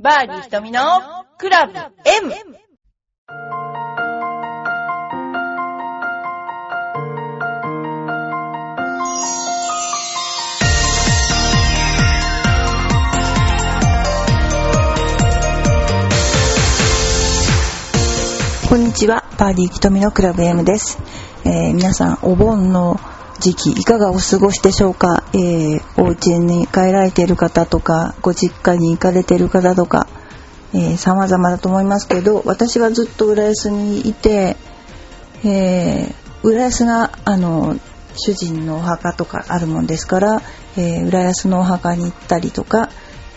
バーディー瞳のクラブ M! こんにちは、バーディー瞳のクラブ M です。えー皆さん、お盆の時期、いかがお過ごしでしょうか、えーお家に帰られている方とか、ご実家に行かれている方とか、えー様々だと思いますけど、私はずっと浦安にいて、えー浦安が、あの、主人のお墓とかあるもんですから、えー浦安のお墓に行ったりとか、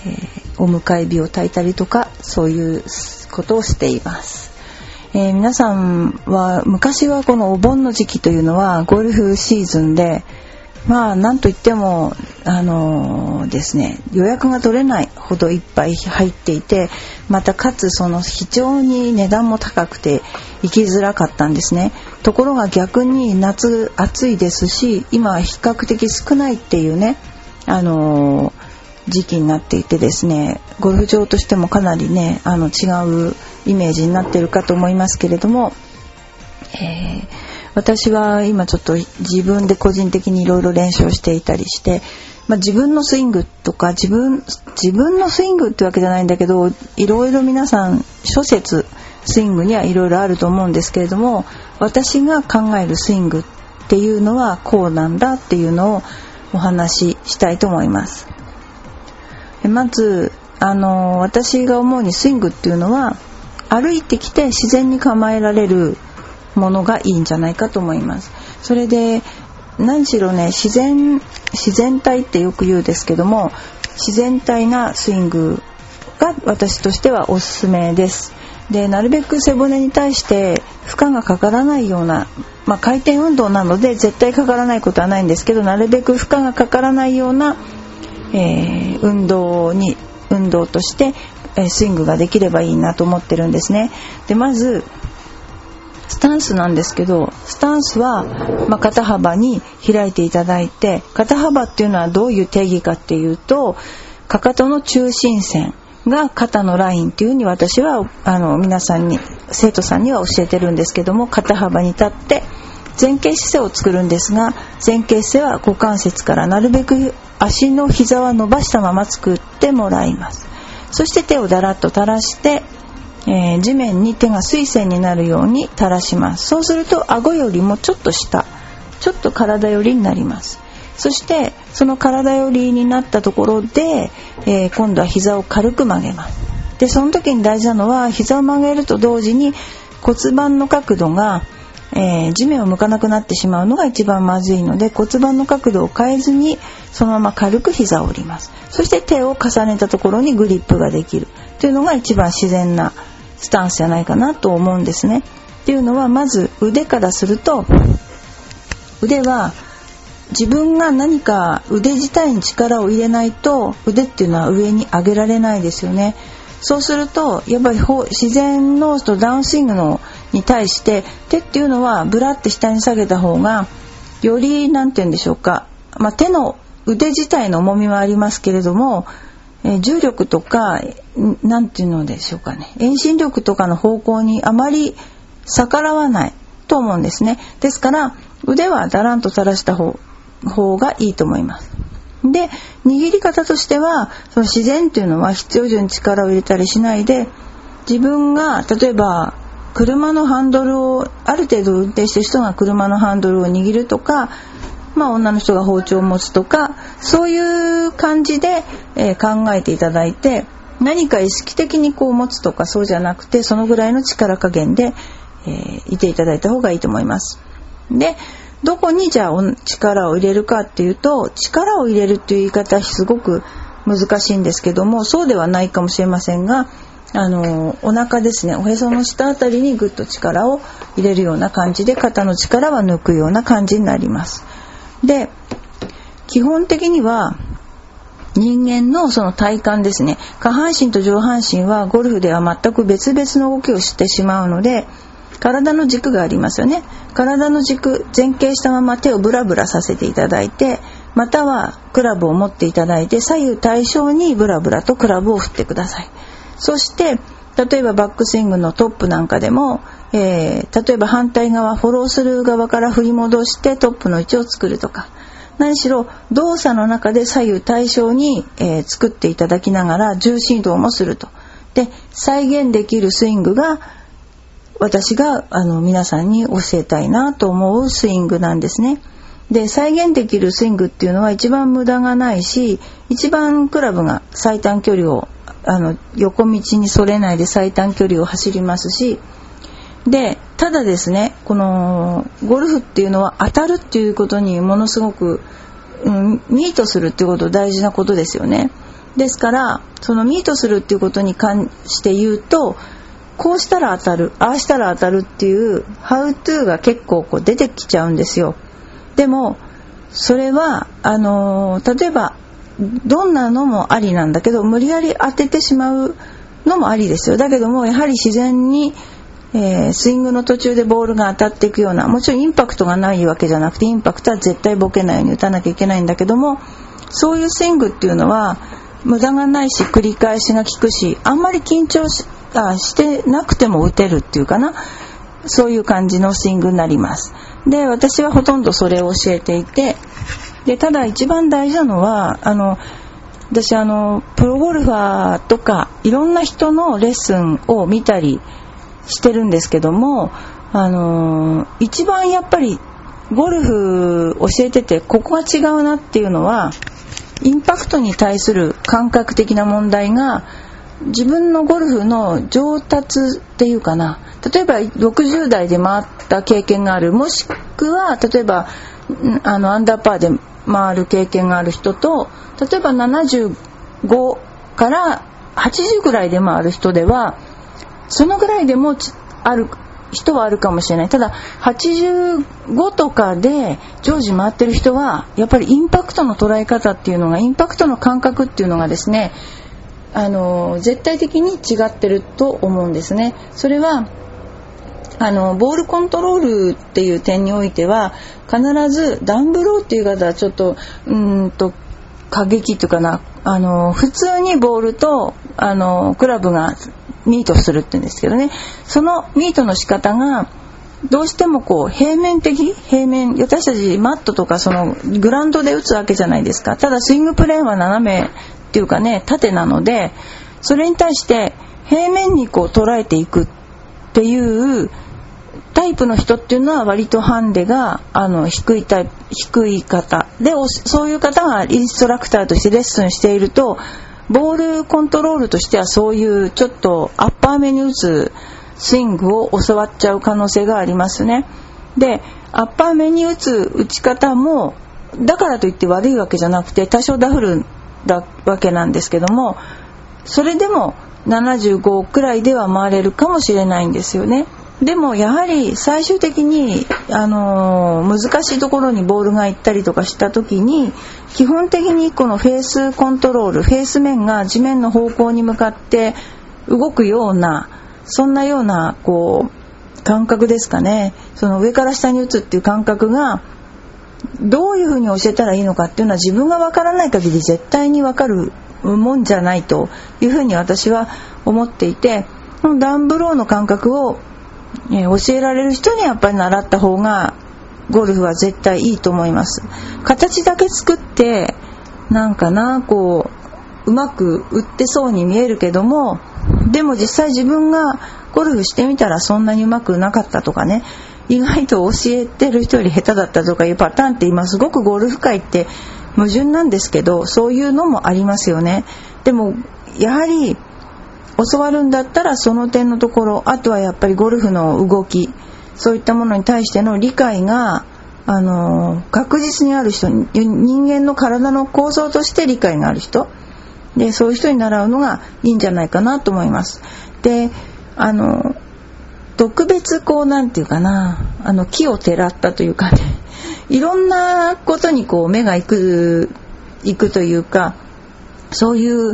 えーお迎え火を焚いたりとか、そういうことをしています。えー皆さんは昔はこのお盆の時期というのはゴルフシーズンでまあなんといってもあのーですね予約が取れないほどいっぱい入っていてまたかつその非常に値段も高くて行きづらかったんですね。ところが逆に夏暑いですし今は比較的少ないっていうねあのー時期になっていてですねゴルフ場としてもかなりねあの違うイメージになってるかと思いますけれども、えー私は今ちょっと自分で個人的にいろいろ練習をしていたりして、まあ、自分のスイングとか自分自分のスイングってわけじゃないんだけどいろいろ皆さん諸説スイングにはいろいろあると思うんですけれども私が考えるスイングっていうのはこうなんだっていうのをお話ししたいと思います。まずあの私が思うにスイングっていうのは歩いてきて自然に構えられるものがいいんじゃないかと思います。それで何しろね自然自然体ってよく言うですけども自然体なスイングが私としてはおすすめです。でなるべく背骨に対して負荷がかからないような、まあ、回転運動なので絶対かからないことはないんですけどなるべく負荷がかからないようなえー運動に運動として、えスイングができればいいなと思ってるんですね。でまずスタンスなんですけどスタンスは、まあ、肩幅に開いていただいて肩幅っていうのはどういう定義かっていうとかかとの中心線が肩のラインっていうふうに私はあの皆さんに生徒さんには教えてるんですけども肩幅に立って前傾姿勢を作るんですが前傾姿勢は股関節からなるべく足の膝は伸ばしたまま作ってもらいます。そして手をだらっと垂らして、えー地面に手が水線になるように垂らします。そうすると顎よりもちょっと下ちょっと体寄りになります。そしてその体寄りになったところで、えー今度は膝を軽く曲げます。でその時に大事なのは膝を曲げると同時に骨盤の角度がえー地面を向かなくなってしまうのが一番まずいので骨盤の角度を変えずにそのまま軽く膝を折ります。そして手を重ねたところにグリップができる。というのが一番自然なスタンスじゃないかなと思うんですね。っていうのはまず腕からすると腕は自分が何か腕自体に力を入れないと腕っていうのは上に上げられないですよね。そうするとやっぱり自然のダウンスイングのに対して手っていうのはブラって下に下げた方がより何て言うんでしょうか、まあ、手の腕自体の重みはありますけれども、え重力とかんなんていうのでしょうかね遠心力とかの方向にあまり逆らわないと思うんですね。ですから腕はだらんと垂らした方がいいと思います。で握り方としてはその自然というのは必要以上に力を入れたりしないで自分が例えば車のハンドルをある程度運転してる人が車のハンドルを握るとかまあ、女の人が包丁を持つとかそういう感じで、えー考えていただいて何か意識的にこう持つとかそうじゃなくてそのぐらいの力加減で、えーいていただいた方がいいと思います。でどこにじゃあ力を入れるかっていうと力を入れるっていう言い方すごく難しいんですけどもそうではないかもしれませんがあのお腹ですねおへその下あたりにぐっと力を入れるような感じで肩の力は抜くような感じになります。で基本的には人間のその体幹ですね下半身と上半身はゴルフでは全く別々の動きをしてしまうので体の軸がありますよね。体の軸前傾したまま手をブラブラさせていただいてまたはクラブを持っていただいて左右対称にブラブラとクラブを振ってください。そして例えばバックスイングのトップなんかでも、えー、例えば反対側フォローする側から振り戻してトップの位置を作るとか。何しろ動作の中で左右対称に、えー、作っていただきながら重心移動もすると。で再現できるスイングが私があの皆さんに教えたいなと思うスイングなんですね。で再現できるスイングっていうのは一番無駄がないし一番クラブが最短距離をあの横道にそれないで最短距離を走りますしでただですねこのゴルフっていうのは当たるっていうことにものすごく、うん、ミートするっていうこと大事なことですよね。ですからそのミートするっていうことに関して言うとこうしたら当たるああしたら当たるっていうハウトゥーが結構こう出てきちゃうんですよ。でもそれはあのー、例えばどんなのもありなんだけど無理やり当ててしまうのもありですよだけどもやはり自然に、えー、スイングの途中でボールが当たっていくようなもちろんインパクトがないわけじゃなくてインパクトは絶対ボケないように打たなきゃいけないんだけどもそういうスイングっていうのは無駄がないし繰り返しが効くしあんまり緊張しあしてなくても打てるっていうかなそういう感じのスイングになります。で私はほとんどそれを教えていてでただ一番大事なのはあの私あのプロゴルファーとかいろんな人のレッスンを見たりしてるんですけどもあの一番やっぱりゴルフ教えててここが違うなっていうのはインパクトに対する感覚的な問題が自分のゴルフの上達っていうかな。例えば60代で回った経験があるもしくは例えばあのアンダーパーで回る経験がある人と例えば75から80ぐらいで回る人ではそのぐらいでもある人はあるかもしれない。ただ85とかで常時回ってる人はやっぱりインパクトの捉え方っていうのがインパクトの感覚っていうのがですねあの絶対的に違ってると思うんですね。それはあのボールコントロールっていう点においては必ずダンブローっていう方はちょっとうんと過激というかな。あの普通にボールとあのクラブがミートするって言うんですけどね。そのミートの仕方がどうしてもこう平面的平面私たちマットとかそのグラウンドで打つわけじゃないですか。ただスイングプレーンは斜めっていうかね縦なのでそれに対して平面にこう捉えていくっていうタイプの人っていうのは割とハンデがあの低いタイプ低い方でそういう方がインストラクターとしてレッスンしているとボールコントロールとしてはそういうちょっとアッパー目に打つスイングを教わっちゃう可能性がありますね。でアッパー目に打つ打ち方もだからといって悪いわけじゃなくて多少ダフルだわけなんですけどもそれでも75くらいでは回れるかもしれないんですよね。でもやはり最終的に、あのー、難しいところにボールが行ったりとかした時に基本的にこのフェースコントロールフェース面が地面の方向に向かって動くようなそんなようなこう感覚ですかねその上から下に打つっていう感覚がどういうふうに教えたらいいのかっていうのは自分がわからない限り絶対にわかるもんじゃないというふうに私は思っていてダンブローの感覚をえ教えられる人にやっぱり習った方がゴルフは絶対いいと思います。形だけ作ってなんかなこううまく打ってそうに見えるけどもでも実際自分がゴルフしてみたらそんなにうまくなかったとかね。意外と教えてる人より下手だったとかいうパターンって今すごくゴルフ界って矛盾なんですけどそういうのもありますよねでもやはり教わるんだったらその点のところあとはやっぱりゴルフの動きそういったものに対しての理解があの確実にある人人間の体の構造として理解がある人でそういう人に習うのがいいんじゃないかなと思います。であの特別こうなんていうかなあの木をてらったというかね いろんなことにこう目が行く行くというかそういう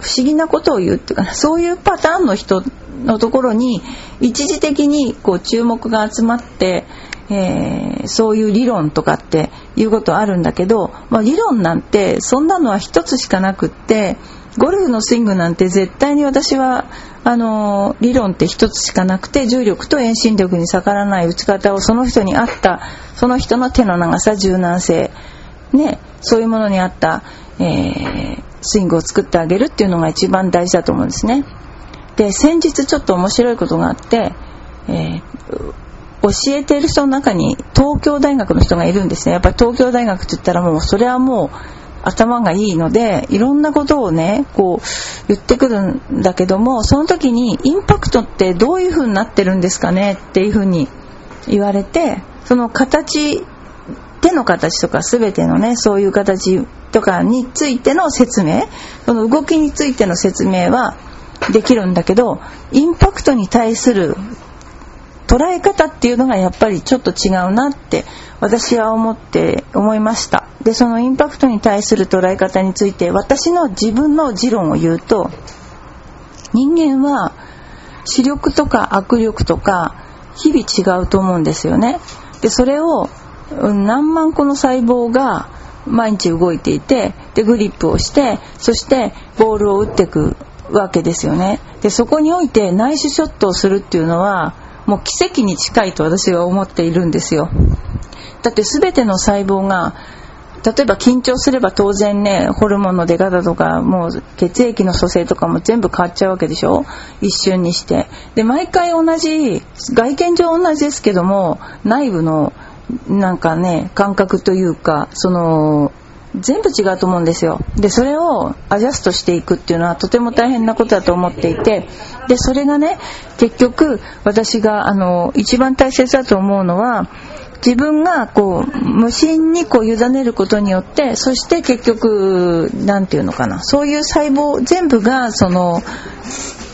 不思議なことを言うっていうかそういうパターンの人のところに一時的にこう注目が集まって、えー、そういう理論とかっていうことあるんだけど、まあ、理論なんてそんなのは一つしかなくってゴルフのスイングなんて絶対に私はあの理論って一つしかなくて重力と遠心力に逆らわない打ち方をその人に合ったその人の手の長さ柔軟性ねそういうものに合った、えー、スイングを作ってあげるっていうのが一番大事だと思うんですね。で先日ちょっと面白いことがあって、えー、教えている人の中に東京大学の人がいるんですねやっぱり東京大学って言ったらもうそれはもう頭がいいのでいろんなことをねこう言ってくるんだけどもその時にインパクトってどういう風になってるんですかねっていう風に言われてその形手の形とか全てのねそういう形とかについての説明その動きについての説明はできるんだけどインパクトに対する捉え方っていうのがやっぱりちょっと違うなって私は思って思いました。でそのインパクトに対する捉え方について私の自分の持論を言うと人間は視力とか握力とか日々違うと思うんですよね。でそれを何万個の細胞が毎日動いていてでグリップをしてそしてボールを打っていくわけですよね。でそこにおいて内視ショットをするっていうのはもう奇跡に近いと私は思っているんですよ。だって全ての細胞が例えば緊張すれば当然ねホルモンの出方とかもう血液の組成とかも全部変わっちゃうわけでしょ？一瞬にして。で毎回同じ外見上同じですけども内部のなんかね感覚というかその全部違うと思うんですよでそれをアジャストしていくっていうのはとても大変なことだと思っていてでそれがね結局私があの一番大切だと思うのは自分がこう無心にこう委ねることによってそして結局何て言うのかなそういう細胞全部がその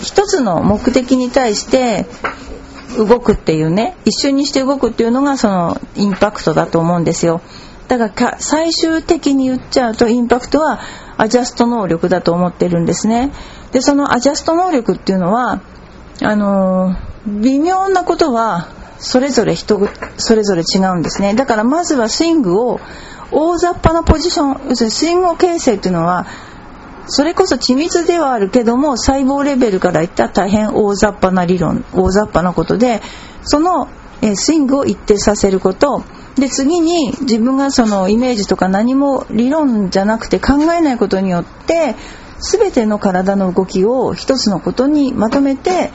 一つの目的に対して動くっていうね一瞬にして動くっていうのがそのインパクトだと思うんですよ。だから最終的に言っちゃうとインパクトはアジャスト能力だと思ってるんですね。でそのアジャスト能力っていうのはあの、微妙なことはそれぞれ人それぞれ違うんですね。だからまずはスイングを大雑把なポジション要するにスイングを形成っていうのはそれこそ緻密ではあるけども細胞レベルからいったら大変大雑把な理論大雑把なことでそのスイングを一定させることで次に自分がそのイメージとか何も理論じゃなくて考えないことによって全ての体の動きを一つのことにまとめて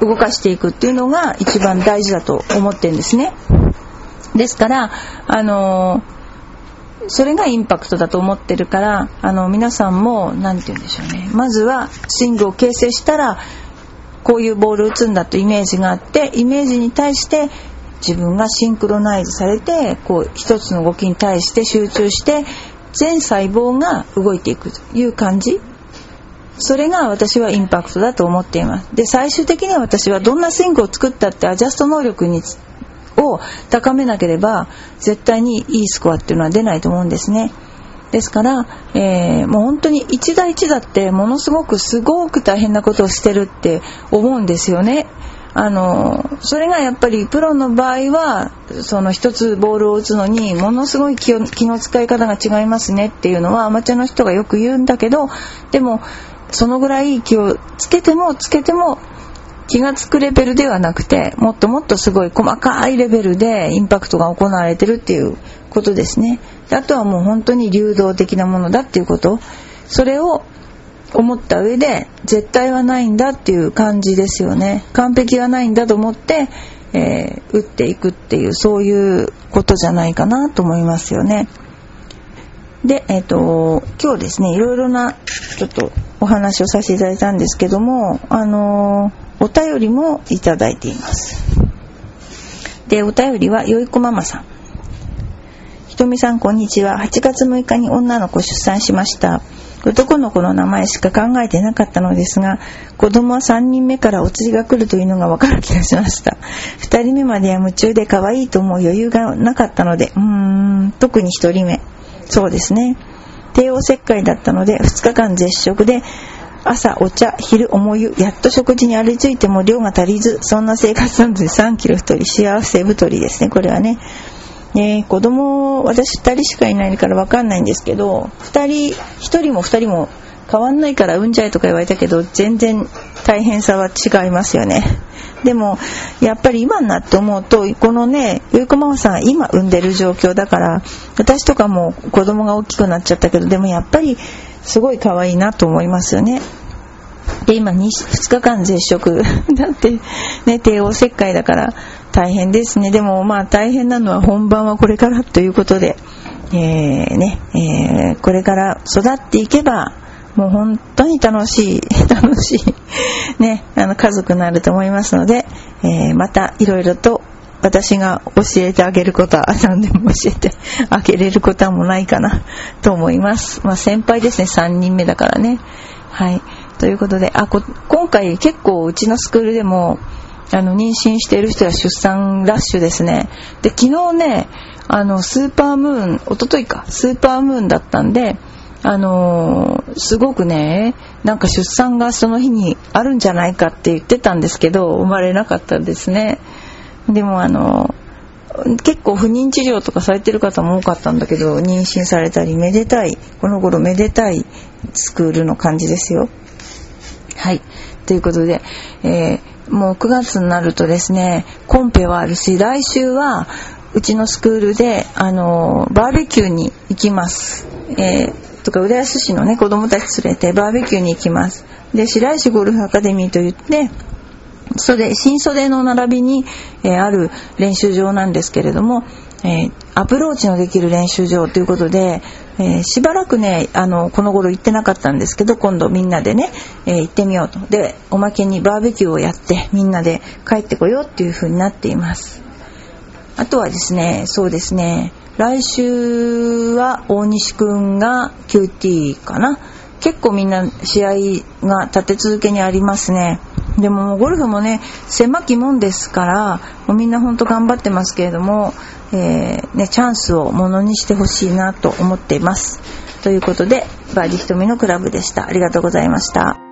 動かしていくっていうのが一番大事だと思ってるんですね。ですからあのそれがインパクトだと思ってるからあの皆さんも何て言うんでしょうねまずはスイングを形成したらこういうボール打つんだとイメージがあってイメージに対して自分がシンクロナイズされてこう一つの動きに対して集中して全細胞が動いていくという感じ。それが私はインパクトだと思っています。で最終的には私はどんなスイングを作ったってアジャスト能力にを高めなければ絶対にいいスコアっていうのは出ないと思うんですね。ですから、えー、もう本当に一打一打ってものすごくすごく大変なことをしてるって思うんですよね。あのそれがやっぱりプロの場合はその一つボールを打つのにものすごい気の使い方が違いますねっていうのはアマチュアの人がよく言うんだけどでもそのぐらい気をつけてもつけても気が付くレベルではなくてもっともっとすごい細かいレベルでインパクトが行われてるっていうことですね。あとはもう本当に流動的なものだっていうこと。それを思った上で絶対はないんだっていう感じですよね。完璧はないんだと思って、えー、打っていくっていうそういうことじゃないかなと思いますよね。で、えっ、ー、と今日ですねいろいろなちょっとお話をさせていただいたんですけどもあのー、お便りもいただいています。でお便りはよいこママさん。ひとみさんこんにちは。8月6日に女の子出産しました。男の子の名前しか考えてなかったのですが子供は3人目からお釣りが来るというのが分かる気がしました。2人目までは夢中で可愛いと思う余裕がなかったのでうーん特に1人目。そうですね。帝王切開だったので2日間絶食で朝お茶昼重湯やっと食事に歩いついても量が足りずそんな生活なので3キロ太り幸せ太りですね。これはね。ね、子供私2人しかいないから分かんないんですけど2人1人も2人も変わんないから産んじゃえとか言われたけど全然大変さは違いますよね。でもやっぱり今になって思うとこのねゆいこママさん今産んでる状況だから私とかも子供が大きくなっちゃったけどでもやっぱりすごい可愛いなと思いますよね。で今 2, 2日間絶食。だってね帝王切開だから大変ですねでもまあ大変なのは本番はこれからということでえー、ね、えー、これから育っていけば、もう本当に楽しい、楽しい、ね、あの家族になると思いますので、えー、またいろいろと私が教えてあげることは 何でも教えてあげれることはもないかなと思います。まあ先輩ですね、3人目だからね。はい。ということで、あ、今回結構うちのスクールでも、あの、妊娠している人は出産ラッシュですね。で、昨日ね、あの、スーパームーン、おとといか、スーパームーンだったんで、あのー、すごくね、なんか出産がその日にあるんじゃないかって言ってたんですけど、生まれなかったですね。でもあのー、結構不妊治療とかされてる方も多かったんだけど、妊娠されたり、めでたい、この頃めでたいスクールの感じですよ。はい。ということで、えー、もう9月になるとですね、コンペはあるし、来週はうちのスクールで、あのバーベキューに行きます。えー、とか、浦安市のね、子供たち連れてバーベキューに行きます。で、白石ゴルフアカデミーといって、袖、新袖の並びに、えー、ある練習場なんですけれども、えー、アプローチのできる練習場ということで、えー、しばらくね、あの、この頃行ってなかったんですけど、今度みんなでね、え行ってみようと。で、おまけにバーベキューをやって、みんなで帰ってこようっていう風になっています。あとはですね、そうですね、来週は大西くんが QT かな。結構みんな試合が立て続けにありますね。でもゴルフもね、狭きもんですから、もうみんなほんと頑張ってますけれども、えー、ね、チャンスをものにしてほしいなと思っています。ということで、バーディ瞳のクラブでした。ありがとうございました。